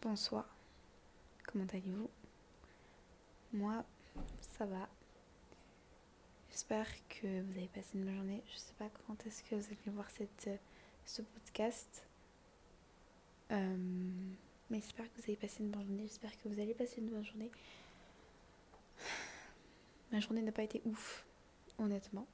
Bonsoir, comment allez-vous? Moi, ça va. J'espère que vous avez passé une bonne journée. Je sais pas quand est-ce que vous allez voir cette, ce podcast. Euh, mais j'espère que vous avez passé une bonne journée. J'espère que vous allez passer une bonne journée. Ma journée n'a pas été ouf, honnêtement.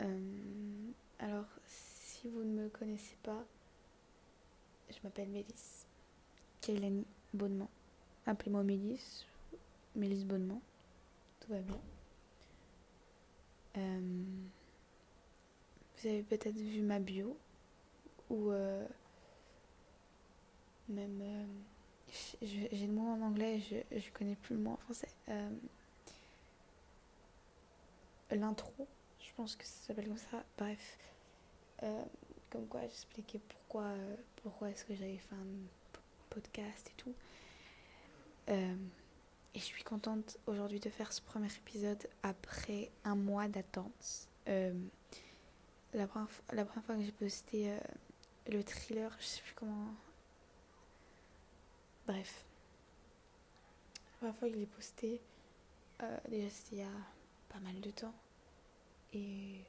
Euh, alors, si vous ne me connaissez pas, je m'appelle Mélisse. Kaylani Bonnement. Appelez-moi Mélisse. Mélisse Bonnement. Tout va bien. Euh, vous avez peut-être vu ma bio. Ou euh, même. Euh, j'ai le mot en anglais, je, je connais plus le mot en français. L'intro, je pense que ça s'appelle comme ça. Bref. comme quoi j'expliquais pourquoi, pourquoi est-ce que j'avais fait podcast et tout. Euh, et je suis contente aujourd'hui de faire ce premier épisode après un mois d'attente. Euh, la, première, la première fois que j'ai posté euh, le thriller, je sais plus comment. Bref. La première fois que je l'ai posté, déjà c'était il y a pas mal de temps. Et.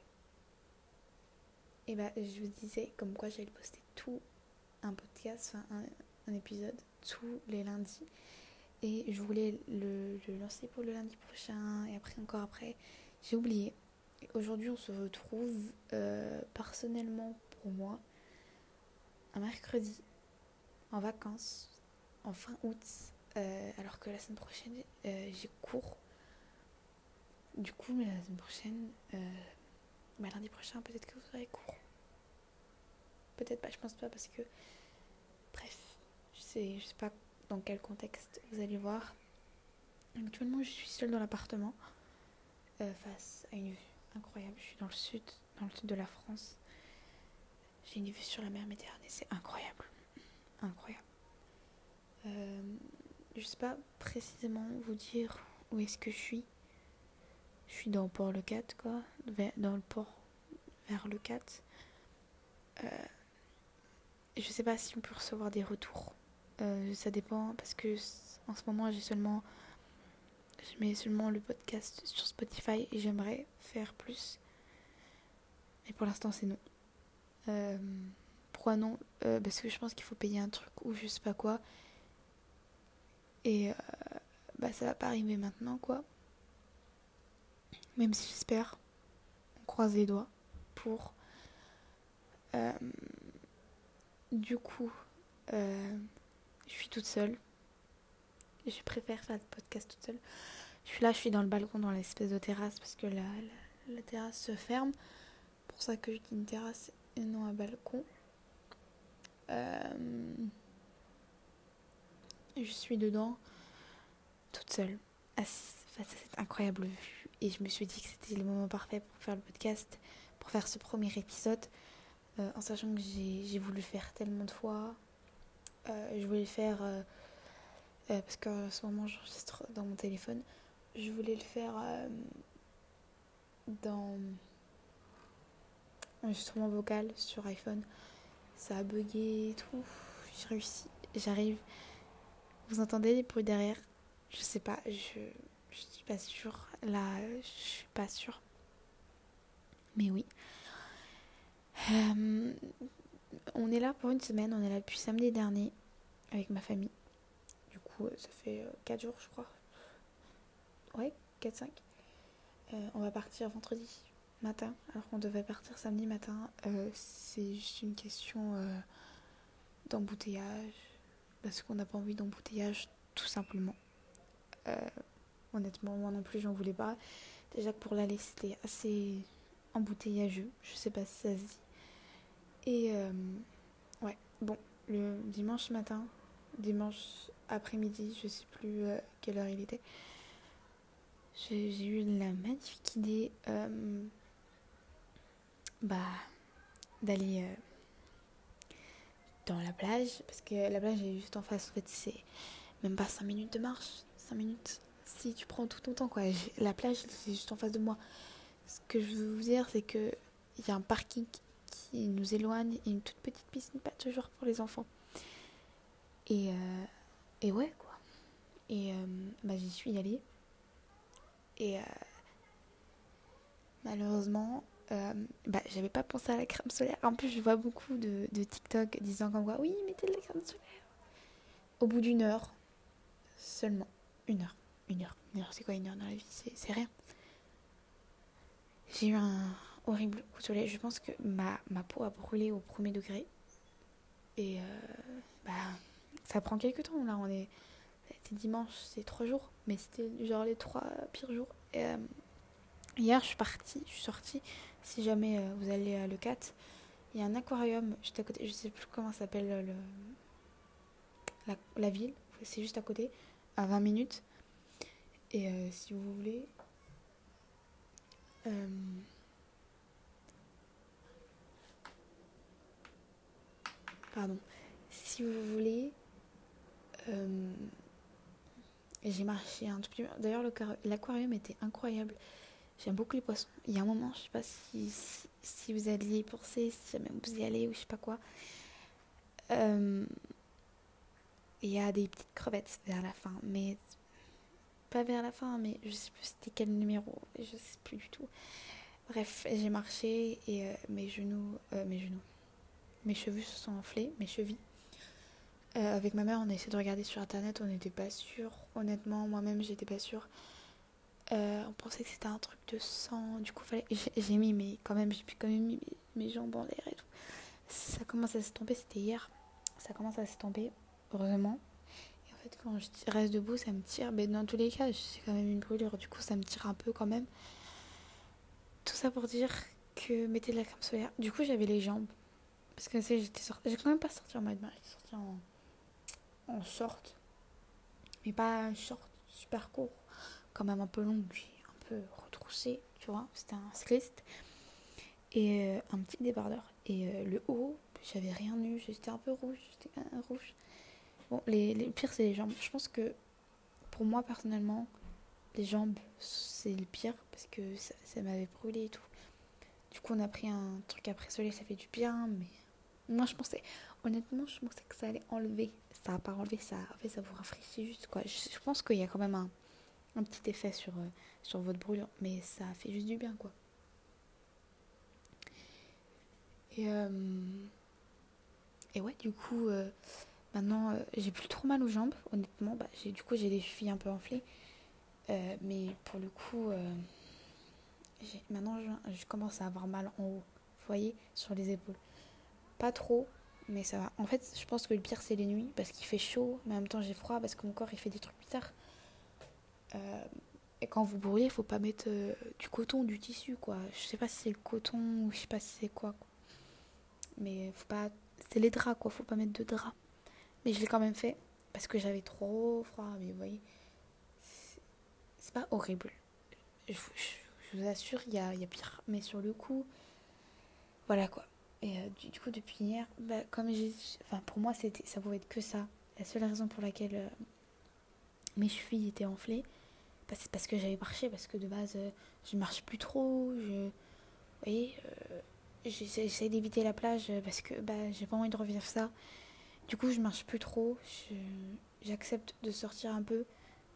Et bah, je vous disais comme quoi j'allais poster tout un podcast, enfin un, un épisode tous les lundis. Et je voulais le, lancer pour le lundi prochain et après encore après. J'ai oublié. Aujourd'hui, on se retrouve euh, personnellement pour moi un mercredi en vacances en fin août. Euh, alors que la semaine prochaine, euh, j'ai cours. Du coup, la semaine prochaine, bah, lundi prochain, peut-être que vous aurez cours. Peut-être pas, je pense pas parce que. Bref je sais pas dans quel contexte vous allez voir. Actuellement, je suis seule dans l'appartement euh, face à une vue incroyable. Je suis dans le sud, dans le sud de la France. J'ai une vue sur la mer Méditerranée, c'est incroyable. Incroyable. Euh, je sais pas précisément vous dire où est-ce que je suis. Je suis dans port Le 4, quoi. Dans le port vers le 4. Euh, je sais pas si on peut recevoir des retours euh, ça dépend parce que en ce moment j'ai seulement je mets seulement le podcast sur Spotify et j'aimerais faire plus. Mais pour l'instant c'est non. Euh, pourquoi non? Euh, Parce que je pense qu'il faut payer un truc ou je sais pas quoi. Et bah ça va pas arriver maintenant quoi. Même si j'espère. On croise les doigts pour. du coup. Je suis toute seule. Je préfère faire le podcast toute seule. Je suis là, je suis dans le balcon, dans l'espèce de terrasse, parce que la, la, terrasse se ferme. pour ça que je dis une terrasse et non un balcon. Euh, je suis dedans, toute seule, face à cette incroyable vue. Et je me suis dit que c'était le moment parfait pour faire le podcast, pour faire ce premier épisode. Euh, en sachant que j'ai voulu faire tellement de fois, je voulais le faire euh, euh, parce qu'en ce moment j'enregistre dans mon téléphone. Je voulais le faire dans enregistrement vocal sur iPhone. Ça a bugué et tout. J'ai réussi. J'arrive. Vous entendez les bruits derrière? Je sais pas. Je, je suis pas sûre. Là, je suis pas sûre. Mais oui. Euh, on est là pour une semaine, on est là depuis samedi dernier avec ma famille. Du coup, ça fait 4 euh, jours, je crois. Ouais, 4-5. Euh, on va partir vendredi matin, alors qu'on devait partir samedi matin. Euh, c'est juste une question d'embouteillage, parce qu'on n'a pas envie d'embouteillage, tout simplement. honnêtement, moi non plus, j'en voulais pas. Déjà que pour l'aller, c'était assez embouteillageux. Je sais pas si ça se dit. Et euh, ouais, bon, le dimanche matin, dimanche après-midi, je sais plus euh, quelle heure il était, j'ai eu la magnifique idée euh, bah, d'aller dans la plage, parce que la plage est juste en face, en fait, c'est même pas 5 minutes de marche, 5 minutes si tu prends tout ton temps quoi. La plage c'est juste en face de moi. Ce que je veux vous dire c'est que il y a un parking nous éloigne une toute petite piscine, pas toujours pour les enfants. Et, euh, et ouais, quoi. Et euh, bah, j'y suis allée. Et euh, malheureusement, bah, j'avais pas pensé à la crème solaire. En plus, je vois beaucoup de, de TikTok disant comme quoi, oui, mettez de la crème solaire. Au bout d'une heure, seulement une heure, une heure, une heure, c'est quoi une heure dans la vie? C'est rien. J'ai eu un horrible coup soleil. Je pense que ma, peau a brûlé au premier degré. Et bah, ça prend quelques temps. Là, on est. C'était dimanche, c'est trois jours. Mais c'était genre les trois pires jours. Euh, hier, je suis partie, je suis sortie. Si jamais euh, vous allez à Le 4, il y a un aquarium juste à côté. Je sais plus comment s'appelle le, la, ville. C'est juste à côté, à 20 minutes. Et euh, si vous voulez. Si vous voulez, euh, j'ai marché un tout petit peu. D'ailleurs, l'aquarium était incroyable. J'aime beaucoup les poissons. Il y a un moment, je sais pas si, si, vous alliez y penser, si jamais vous y allez ou je sais pas quoi. Euh, il y a des petites crevettes vers la fin, mais pas vers la fin, mais je sais plus c'était quel numéro, je sais plus du tout. Bref, j'ai marché et euh, mes genoux, mes genoux, mes cheveux se sont enflés, mes chevilles. Euh, avec ma mère, on a essayé de regarder sur internet, on n'était pas sûr. Honnêtement, moi-même, j'étais pas sûre. Euh, on pensait que c'était un truc de sang. Du coup, fallait... j'ai mis, mais quand même, j'ai quand même mis mes, jambes en l'air et tout. Ça commence à s'estomper, c'était hier. Ça commence à s'estomper, heureusement. Et en fait, quand je reste debout, ça me tire. Mais dans tous les cas, j'ai quand même une brûlure. Du coup, ça me tire un peu quand même. Tout ça pour dire que mettez de la crème solaire. Du coup, j'avais les jambes. Parce que j'étais sortie. J'ai quand même pas sorti en mode bain. J'ai sorti en en short, mais pas short super court, quand même un peu long, puis un peu retroussé, tu vois. C'était un cycliste et euh, un petit débardeur. Et euh, le haut, j'avais rien eu, j'étais un peu rouge, j'étais rouge. Bon, les, les c'est les jambes. Je pense que pour moi, personnellement, les jambes, c'est le pire parce que ça, ça m'avait brûlé et tout. Du coup, on a pris un truc après soleil, ça fait du bien, mais moi, je pensais, honnêtement, je pensais que ça allait enlever ça va pas enlever ça. En fait, ça vous rafraîchit juste quoi. Je, pense qu'il y a quand même un, petit effet sur, euh, sur votre brûlure, mais ça fait juste du bien quoi. Et, euh, et ouais, du coup, euh, maintenant j'ai plus trop mal aux jambes, honnêtement. Bah, du coup, j'ai des chevilles un peu enflées. mais pour le coup, maintenant je, commence à avoir mal en haut, vous voyez, sur les épaules. Pas trop, mais ça va. En fait, je pense que le pire, c'est les nuits, parce qu'il fait chaud, mais en même temps, j'ai froid, parce que mon corps, il fait des trucs bizarres. Euh, et quand vous brûlez, il faut pas mettre euh, du coton, du tissu, quoi. Je sais pas si c'est le coton ou je sais pas si c'est quoi, quoi. Mais faut pas. C'est les draps, quoi. Faut pas mettre de draps. Mais je l'ai quand même fait, parce que j'avais trop froid, mais vous voyez. C'est pas horrible. Je, vous assure, il y a, y a pire. Mais sur le coup, voilà, quoi. Et euh, du, coup, depuis hier, bah, comme j'ai. Enfin, pour moi, c'était, ça pouvait être que ça. La seule raison pour laquelle euh, mes chevilles étaient enflées, bah, c'est parce que j'avais marché. Parce que de base, euh, je marche plus trop. Je. Vous voyez, j'essaie d'éviter la plage parce que bah, j'ai pas envie de revivre ça. Du coup, je marche plus trop. j'accepte de sortir un peu,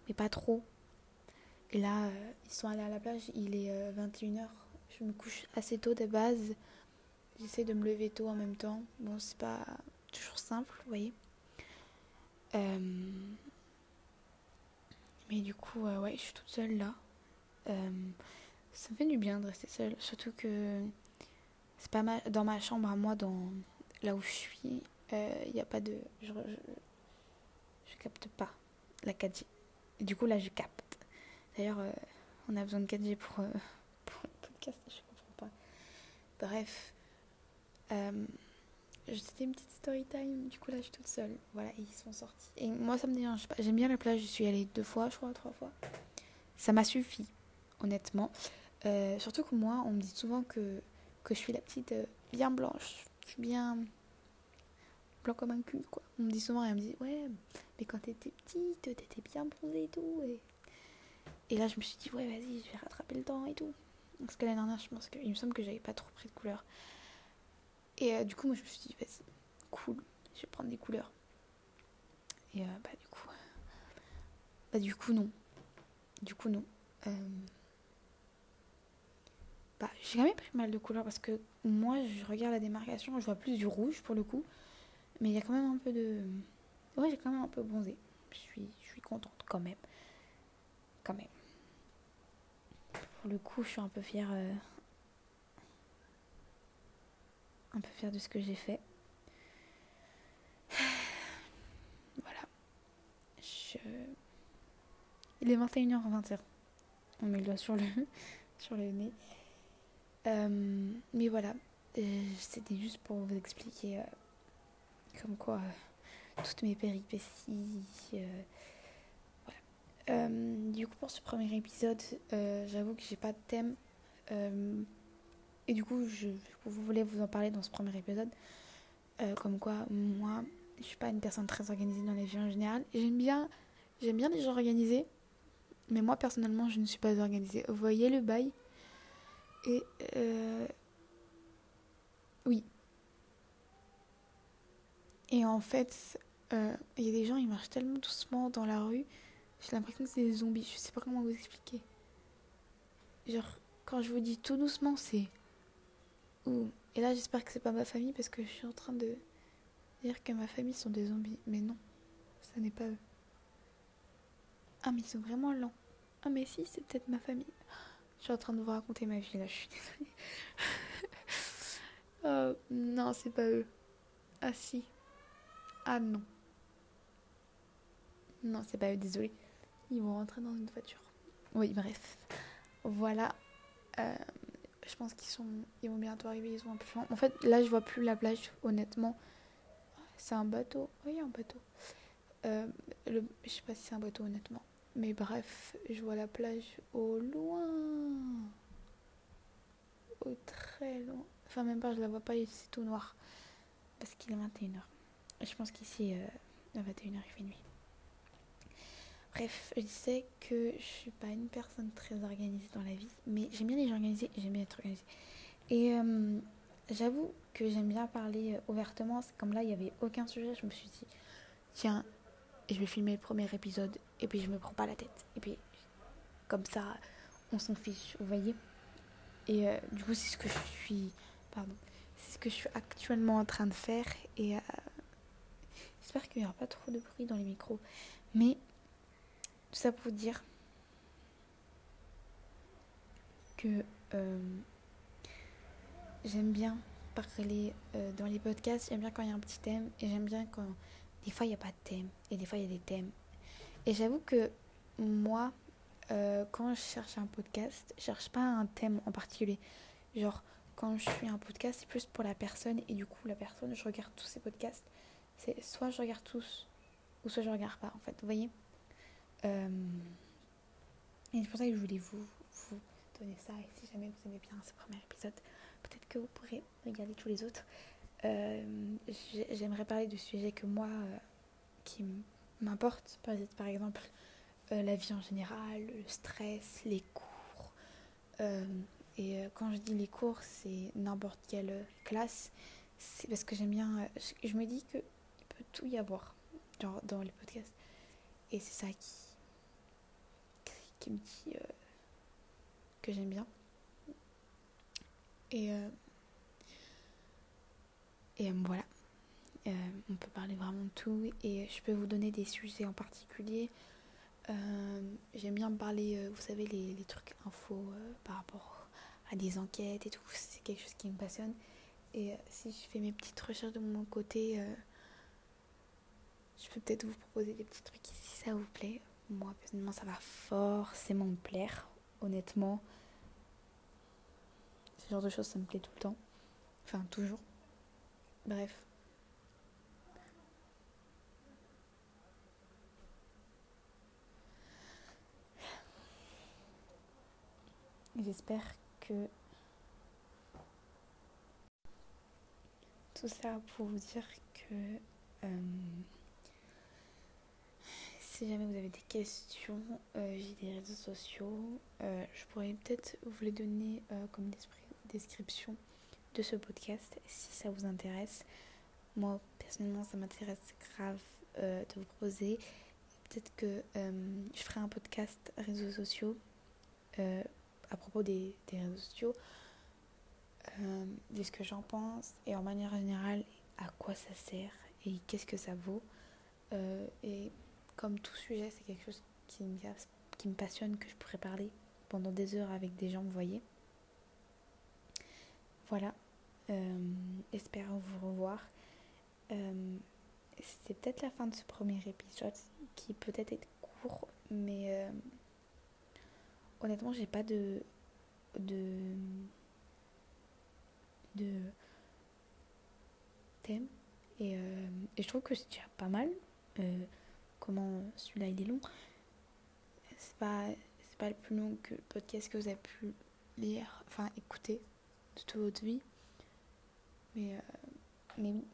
mais pas trop. Et là, ils sont allés à la plage, il est 21h. Je me couche assez tôt de base. J'essaie de me lever tôt en même temps. Bon, c'est pas toujours simple, vous voyez. Euh, mais du coup, euh, ouais, je suis toute seule là. Euh, ça me fait du bien de rester seule. Surtout que c'est pas mal. Dans ma chambre à moi, dans là où je suis, il n'y a pas de. Je, capte pas la 4G. Et du coup, là, je capte. D'ailleurs, on a besoin de 4G pour, pour le podcast, je comprends pas. Bref. Euh, C'était une petite story time, du coup là je suis toute seule. Voilà, ils sont sortis. Et moi ça me dérange pas. J'aime bien la plage, je suis allée deux fois, je crois, trois fois. Ça m'a suffi, honnêtement. Euh, surtout que moi, on me dit souvent que, que je suis la petite euh, bien blanche. Je suis bien blanc comme un cul, quoi. On me dit souvent, et me dit, ouais, mais quand t'étais petite, t'étais bien bronzée et tout. Et... et là, je me suis dit, ouais, vas-y, je vais rattraper le temps et tout. Parce que l'année dernière, je pense qu'il me semble que j'avais pas trop pris de couleur. Et euh, du coup, moi, je me suis dit, vas-y, cool, je vais prendre des couleurs. Et bah du coup... Bah du coup non. Du coup non. Bah, j'ai quand même pris mal de couleurs parce que moi, je regarde la démarcation, je vois plus du rouge pour le coup. Mais il y a quand même un peu de. Ouais, j'ai quand même un peu bronzé. Je suis, je suis contente quand même. Quand même. Pour le coup, je suis un peu fière. Euh, un peu fière de ce que j'ai fait. Voilà. Je... Il est 21h21. On met le doigt sur le, sur le nez. Euh, mais voilà, euh, c'était juste pour vous expliquer euh, comme quoi toutes mes péripéties. voilà. du coup, pour ce premier épisode, j'avoue que j'ai pas de thème. Et du coup, je, voulais vous en parler dans ce premier épisode. comme quoi, moi, je suis pas une personne très organisée dans la vie en général. J'aime bien, j'aime bien les gens organisés. Mais moi, personnellement, je ne suis pas organisée. Vous voyez le bail et euh, oui. Et en fait, euh, il y a des gens, ils marchent tellement doucement dans la rue. J'ai l'impression que c'est des zombies. Je sais pas comment vous expliquer. Genre, quand je vous dis tout doucement, c'est. Et là, j'espère que c'est pas ma famille parce que je suis en train de dire que ma famille sont des zombies. Mais non, ça n'est pas eux. Ah, mais ils sont vraiment lents. Ah, mais si, c'est peut-être ma famille. Je suis en train de vous raconter ma vie là, je suis désolée. oh, non, c'est pas eux. Ah si. Ah non. Non, c'est pas eux, désolé. Ils vont rentrer dans une voiture. Oui, bref. Voilà. Euh, je pense qu'ils sont. Ils vont bientôt arriver, ils sont un peu En fait, là, je vois plus la plage, honnêtement. C'est un bateau. Oui, un bateau. Euh, le... Je sais pas si c'est un bateau, honnêtement. Mais bref, je vois la plage au loin. Au très loin. Enfin, même pas, je la vois pas, c'est tout noir. Parce qu'il est 21h. Je pense qu'ici, euh, à 21h, il fait nuit. Bref, je disais que je suis pas une personne très organisée dans la vie, mais j'aime bien les gens organisés j'aime bien être organisée. Et euh, j'avoue que j'aime bien parler euh, ouvertement. C'est comme là, il n'y avait aucun sujet. Je me suis dit, tiens, je vais filmer le premier épisode et puis je me prends pas la tête et puis comme ça on s'en fiche vous voyez et euh, du coup c'est ce que je suis pardon c'est ce que je suis actuellement en train de faire et j'espère qu'il n'y aura pas trop de bruit dans les micros mais tout ça pour dire que euh, j'aime bien parler dans les podcasts j'aime bien quand il y a un petit thème et j'aime bien quand des fois il n'y a pas de thème et des fois il y a des thèmes. Et j'avoue que moi, euh, quand je cherche un podcast, je cherche pas un thème en particulier. Genre, quand je fais un podcast, c'est plus pour la personne et du coup, la personne, je regarde tous ces podcasts. C'est soit je regarde tous ou soit je regarde pas en fait, vous voyez? Euh, et c'est pour ça que je voulais vous, vous donner ça. Et si jamais vous aimez bien ce premier épisode, peut-être que vous pourrez regarder tous les autres. Euh, j'aimerais parler du sujet que moi, euh, qui m'importe, par exemple euh, la vie en général, le stress, les cours. et quand je dis les cours, c'est n'importe quelle classe. C'est parce que j'aime bien. Je, me dis qu'il peut tout y avoir genre, dans les podcasts. Et c'est ça qui, qui dit que j'aime bien. Et et euh, voilà. Euh, on peut parler vraiment de tout et je peux vous donner des sujets en particulier. Euh, j'aime bien parler, vous savez, les, trucs infos par rapport à des enquêtes et tout. C'est quelque chose qui me passionne. Et si je fais mes petites recherches de mon côté, je peux peut-être vous proposer des petits trucs si ça vous plaît. Moi, personnellement, ça va forcément me plaire, honnêtement. Ce genre de choses, ça me plaît tout le temps. Enfin, toujours. Bref. J'espère que tout ça pour vous dire que euh, si jamais vous avez des questions, euh, j'ai des réseaux sociaux. Euh, je pourrais peut-être vous les donner comme description ce podcast si ça vous intéresse. Moi, personnellement, ça m'intéresse grave de vous proposer. Peut-être que je ferai un podcast réseaux sociaux à propos des, des réseaux sociaux, de ce que j'en pense et en manière générale à quoi ça sert et qu'est-ce que ça vaut. Comme tout sujet, c'est quelque chose qui me, passionne, que je pourrais parler pendant des heures avec des gens, vous voyez. Voilà. Euh, vous revoir. Euh, c'est peut-être la fin de ce premier épisode qui peut-être est court, mais euh, honnêtement, j'ai pas de de thème et, et je trouve que c'est déjà pas mal. Comment celui-là il est long. C'est pas pas le plus long que le podcast que vous avez pu lire, enfin écouter de toute votre vie. Mais, euh, mais oui,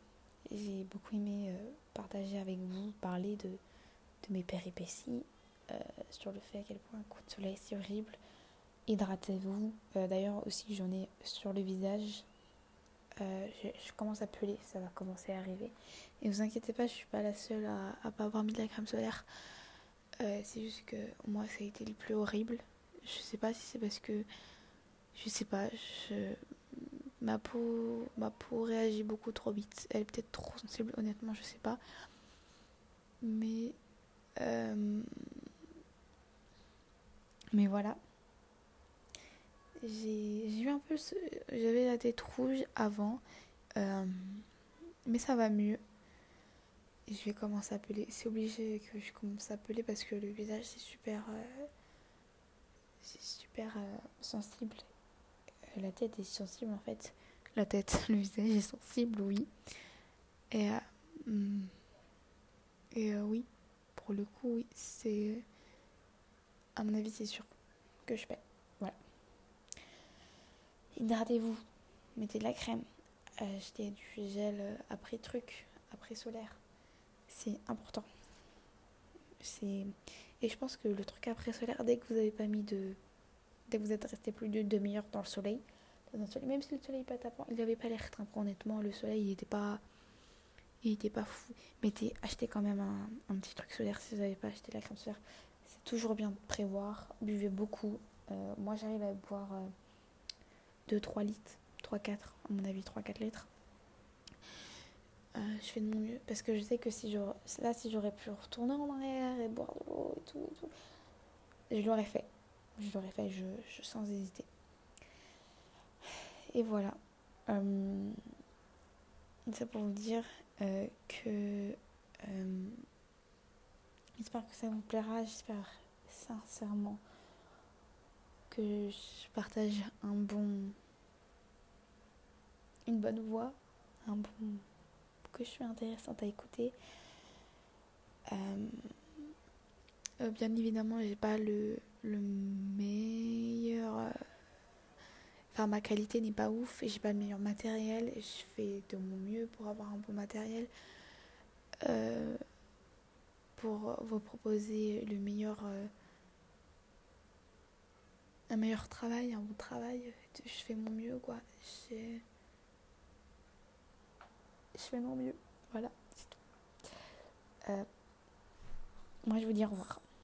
j'ai beaucoup aimé euh, partager avec vous, parler de, de mes péripéties, euh, sur le fait à quel point un coup de soleil c'est horrible. Hydratez-vous. D'ailleurs aussi j'en ai sur le visage. Je, je, commence à peler, ça va commencer à arriver. Et vous inquiétez pas, je suis pas la seule à, à pas avoir mis de la crème solaire. c'est juste que moi ça a été le plus horrible. Je sais pas si c'est parce que je sais pas, je, ma peau, ma peau réagit beaucoup trop vite. Elle est peut-être trop sensible, honnêtement, je sais pas. Mais, euh, mais voilà. J'ai eu un peu, j'avais la tête rouge avant, euh, mais ça va mieux. je vais commencer à peler. C'est obligé que je commence à peler parce que le visage c'est super, euh, c'est super sensible la tête est sensible en fait. La tête, le visage est sensible, oui. Et, euh, hmm. et euh, oui, pour le coup, oui, c'est. À mon avis, c'est sûr que je paie. Hydratez-vous, mettez de la crème, achetez du gel après truc, après solaire. C'est important. Et je pense que le truc après solaire, dès que vous n'avez pas mis de dès que vous êtes resté plus de demi-heure dans le soleil, même si le soleil pas tapant, il n'avait pas l'air très honnêtement, le soleil il n'était pas il était pas fou. Mettez, achetez quand même un, petit truc solaire si vous n'avez pas acheté la crème solaire. C'est toujours bien de prévoir. Buvez beaucoup. Euh, moi j'arrive à boire 2-3 euh, litres, 3-4, à mon avis 3-4 litres. Euh, je fais de mon mieux parce que je sais que si je, là si j'aurais pu retourner en arrière et boire de l'eau et tout, je l'aurais fait je l'aurais fait je, sans hésiter. Et voilà. Euh, ça pour vous dire euh, que j'espère que ça vous plaira. J'espère sincèrement que je partage un bon une bonne voix, un bon que je suis intéressante à écouter. bien évidemment, j'ai pas le le meilleur. Euh, enfin, ma qualité n'est pas ouf et j'ai pas le meilleur matériel. Et je fais de mon mieux pour avoir un bon matériel. Euh, pour vous proposer le meilleur. Euh, meilleur travail, un bon travail. Je fais mon mieux, quoi. Je fais mon mieux. Voilà, tout. moi, je vous dis au revoir.